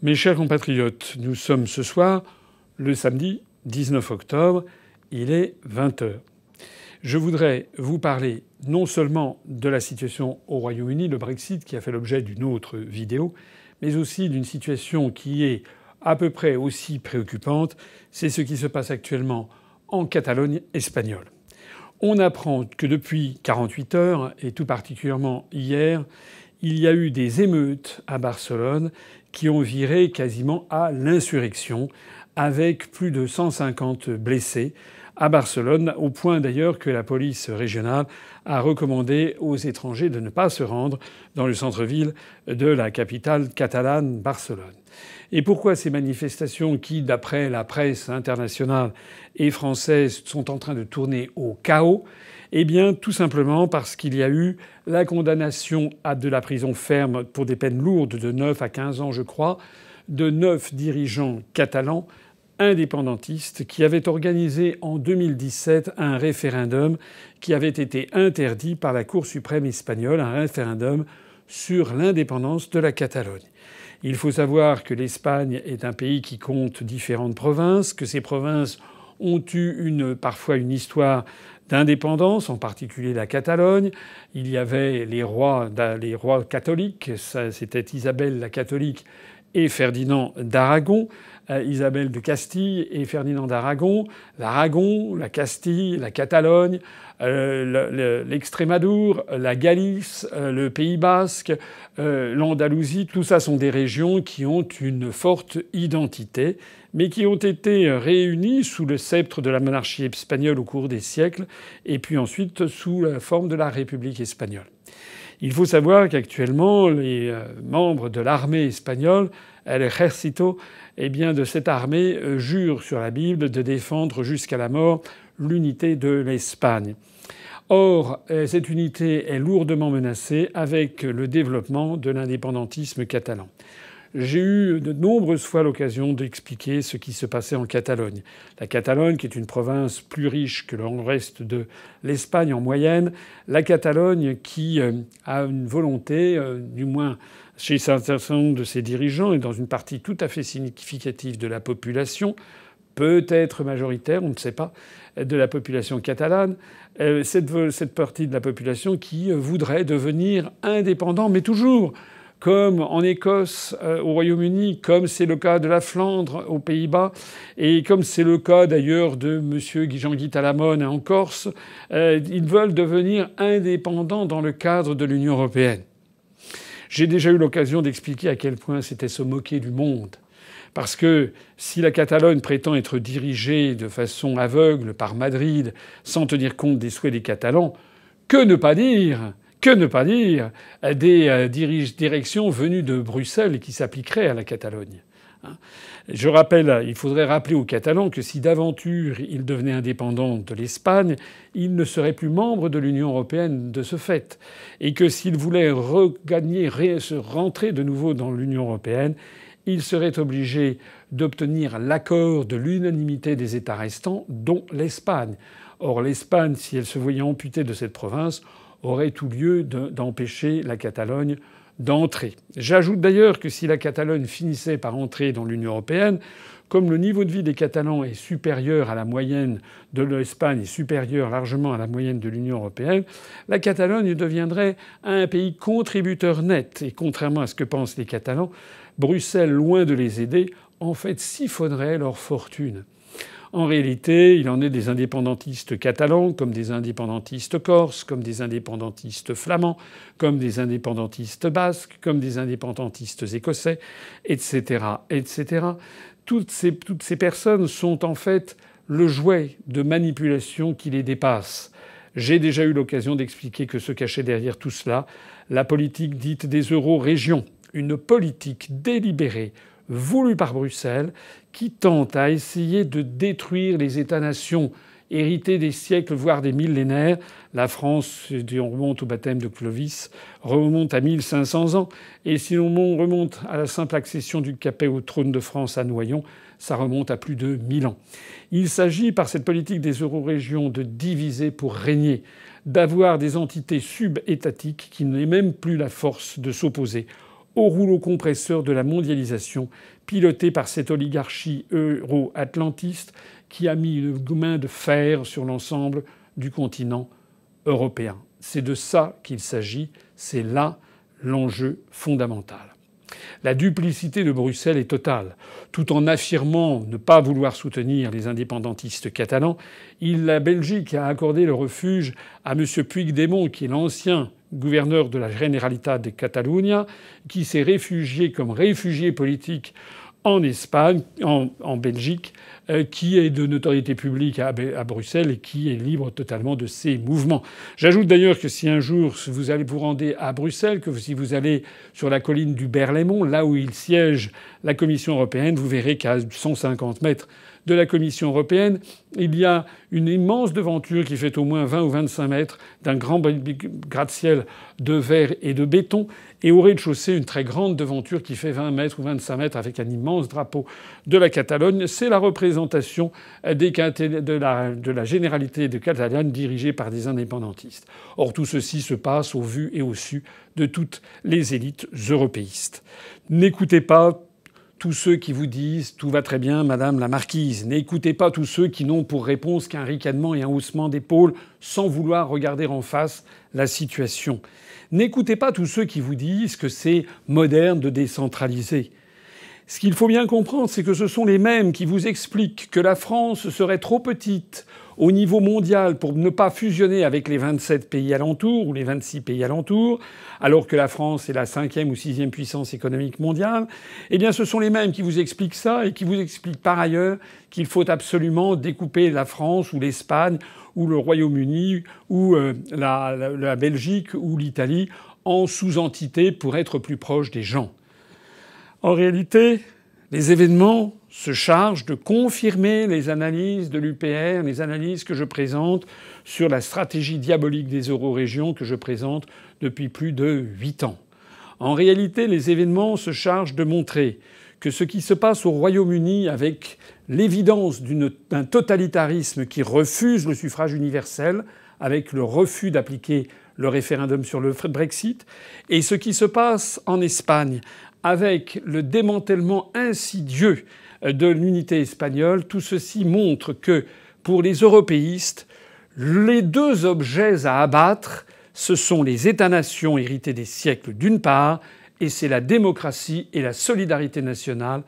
Mes chers compatriotes, nous sommes ce soir le samedi 19 octobre, il est 20h. Je voudrais vous parler non seulement de la situation au Royaume-Uni, le Brexit qui a fait l'objet d'une autre vidéo, mais aussi d'une situation qui est à peu près aussi préoccupante, c'est ce qui se passe actuellement en Catalogne espagnole. On apprend que depuis 48 heures, et tout particulièrement hier, il y a eu des émeutes à Barcelone qui ont viré quasiment à l'insurrection, avec plus de 150 blessés à Barcelone, au point d'ailleurs que la police régionale a recommandé aux étrangers de ne pas se rendre dans le centre-ville de la capitale catalane, Barcelone. Et pourquoi ces manifestations qui, d'après la presse internationale et française, sont en train de tourner au chaos? Eh bien, tout simplement parce qu'il y a eu la condamnation à de la prison ferme pour des peines lourdes de 9 à 15 ans, je crois, de neuf dirigeants catalans indépendantistes qui avaient organisé en 2017 un référendum qui avait été interdit par la Cour suprême espagnole, un référendum sur l'indépendance de la Catalogne. Il faut savoir que l'Espagne est un pays qui compte différentes provinces, que ces provinces ont eu une, parfois une histoire d'indépendance, en particulier la Catalogne. Il y avait les rois, les rois catholiques, c'était Isabelle la catholique et Ferdinand d'Aragon. Euh, Isabelle de Castille et Ferdinand d'Aragon, l'Aragon, la Castille, la Catalogne, euh, l'Extrémadour, la Galice, euh, le Pays basque, l'Andalousie, tout ça sont des régions qui ont une forte identité, mais qui ont été réunies sous le sceptre de la monarchie espagnole au cours des siècles, et puis ensuite sous la forme de la République espagnole. Il faut savoir qu'actuellement, les membres de l'armée espagnole, El Ejército, eh bien, de cette armée euh, jure sur la Bible de défendre jusqu'à la mort l'unité de l'Espagne. Or, euh, cette unité est lourdement menacée avec le développement de l'indépendantisme catalan. J'ai eu de nombreuses fois l'occasion d'expliquer ce qui se passait en Catalogne. La Catalogne, qui est une province plus riche que le reste de l'Espagne en moyenne, la Catalogne qui euh, a une volonté, du moins chez un certain nombre de ses dirigeants et dans une partie tout à fait significative de la population, peut-être majoritaire, on ne sait pas, de la population catalane, euh, cette, partie de la population qui voudrait devenir indépendant, mais toujours comme en Écosse, euh, au Royaume-Uni, comme c'est le cas de la Flandre aux Pays-Bas, et comme c'est le cas d'ailleurs de M. Jean-Guy Talamone en Corse, euh, ils veulent devenir indépendants dans le cadre de l'Union européenne. J'ai déjà eu l'occasion d'expliquer à quel point c'était se moquer du monde. Parce que si la Catalogne prétend être dirigée de façon aveugle par Madrid sans tenir compte des souhaits des Catalans, que ne pas dire que ne pas dire des euh, directions venues de Bruxelles qui s'appliqueraient à la Catalogne Hein. Je rappelle, il faudrait rappeler aux Catalans que si d'aventure ils devenaient indépendants de l'Espagne, ils ne seraient plus membres de l'Union européenne de ce fait, et que s'ils voulaient regagner, se rentrer de nouveau dans l'Union européenne, ils seraient obligés d'obtenir l'accord de l'unanimité des États restants, dont l'Espagne. Or, l'Espagne, si elle se voyait amputée de cette province, aurait tout lieu d'empêcher la Catalogne d'entrer. J'ajoute d'ailleurs que si la Catalogne finissait par entrer dans l'Union européenne, comme le niveau de vie des Catalans est supérieur à la moyenne de l'Espagne et supérieur largement à la moyenne de l'Union européenne, la Catalogne deviendrait un pays contributeur net. Et contrairement à ce que pensent les Catalans, Bruxelles, loin de les aider, en fait siphonnerait leur fortune. En réalité, il en est des indépendantistes catalans, comme des indépendantistes corses, comme des indépendantistes flamands, comme des indépendantistes basques, comme des indépendantistes écossais, etc., etc. Toutes ces, toutes ces personnes sont en fait le jouet de manipulation qui les dépasse. J'ai déjà eu l'occasion d'expliquer que se cachait derrière tout cela la politique dite des euro-régions, une politique délibérée voulu par Bruxelles qui tente à essayer de détruire les États-nations hérités des siècles, voire des millénaires. La France, on remonte au baptême de Clovis, remonte à 1500 ans. Et si l'on remonte à la simple accession du Capet au trône de France à Noyon, ça remonte à plus de 1000 ans. Il s'agit, par cette politique des eurorégions, de diviser pour régner, d'avoir des entités sub-étatiques qui n'aient même plus la force de s'opposer au rouleau compresseur de la mondialisation pilotée par cette oligarchie euro-atlantiste qui a mis une main de fer sur l'ensemble du continent européen. C'est de ça qu'il s'agit, c'est là l'enjeu fondamental. La duplicité de Bruxelles est totale. Tout en affirmant ne pas vouloir soutenir les indépendantistes catalans, la Belgique a accordé le refuge à M. Puigdemont, qui est l'ancien gouverneur de la Generalitat de Catalunya, qui s'est réfugié comme réfugié politique en Espagne, en, Belgique, euh, qui est de notoriété publique à, Bruxelles et qui est libre totalement de ses mouvements. J'ajoute d'ailleurs que si un jour vous allez vous rendre à Bruxelles, que si vous allez sur la colline du Berlaymont, là où il siège la Commission européenne, vous verrez qu'à 150 mètres de la Commission européenne, il y a une immense devanture qui fait au moins 20 ou 25 mètres d'un grand gratte-ciel de verre et de béton, et au rez-de-chaussée une très grande devanture qui fait 20 mètres ou 25 mètres avec un immense drapeau de la Catalogne. C'est la représentation de la, de la généralité de Catalogne dirigée par des indépendantistes. Or tout ceci se passe au vu et au su de toutes les élites européistes. N'écoutez pas tous ceux qui vous disent tout va très bien, Madame la Marquise. N'écoutez pas tous ceux qui n'ont pour réponse qu'un ricanement et un haussement d'épaule sans vouloir regarder en face la situation. N'écoutez pas tous ceux qui vous disent que c'est moderne de décentraliser. Ce qu'il faut bien comprendre, c'est que ce sont les mêmes qui vous expliquent que la France serait trop petite au niveau mondial pour ne pas fusionner avec les 27 pays alentours ou les 26 pays alentours, alors que la France est la cinquième ou sixième puissance économique mondiale, eh bien ce sont les mêmes qui vous expliquent ça et qui vous expliquent par ailleurs qu'il faut absolument découper la France ou l'Espagne ou le Royaume-Uni ou euh, la, la Belgique ou l'Italie en sous-entités pour être plus proche des gens. En réalité, les événements se chargent de confirmer les analyses de l'UPR, les analyses que je présente sur la stratégie diabolique des eurorégions que je présente depuis plus de huit ans. En réalité, les événements se chargent de montrer que ce qui se passe au Royaume-Uni avec l'évidence d'un totalitarisme qui refuse le suffrage universel, avec le refus d'appliquer le référendum sur le Brexit, et ce qui se passe en Espagne avec le démantèlement insidieux de l'unité espagnole, tout ceci montre que pour les européistes, les deux objets à abattre, ce sont les États-nations hérités des siècles d'une part, et c'est la démocratie et la solidarité nationale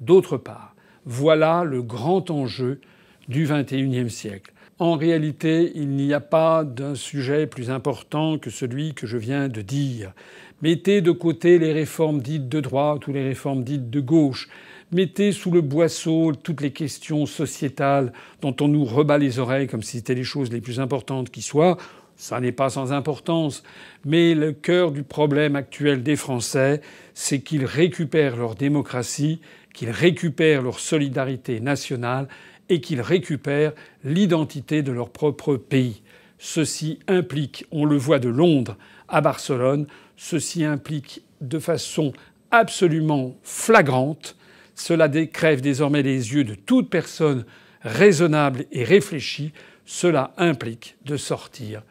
d'autre part. Voilà le grand enjeu du XXIe siècle. En réalité, il n'y a pas d'un sujet plus important que celui que je viens de dire. Mettez de côté les réformes dites de droite ou les réformes dites de gauche. Mettez sous le boisseau toutes les questions sociétales dont on nous rebat les oreilles comme si c'était les choses les plus importantes qui soient. Ça n'est pas sans importance. Mais le cœur du problème actuel des Français, c'est qu'ils récupèrent leur démocratie, qu'ils récupèrent leur solidarité nationale et qu'ils récupèrent l'identité de leur propre pays. Ceci implique, on le voit de Londres à Barcelone, Ceci implique de façon absolument flagrante, cela crève désormais les yeux de toute personne raisonnable et réfléchie, cela implique de sortir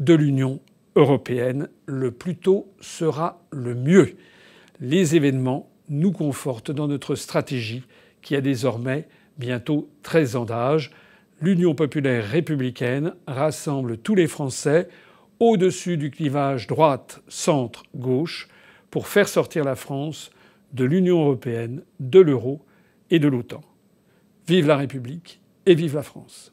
de l'Union européenne. Le plus tôt sera le mieux. Les événements nous confortent dans notre stratégie qui a désormais bientôt 13 ans d'âge. L'Union populaire républicaine rassemble tous les Français au-dessus du clivage droite-centre-gauche pour faire sortir la France de l'Union européenne, de l'euro et de l'OTAN. Vive la République et vive la France.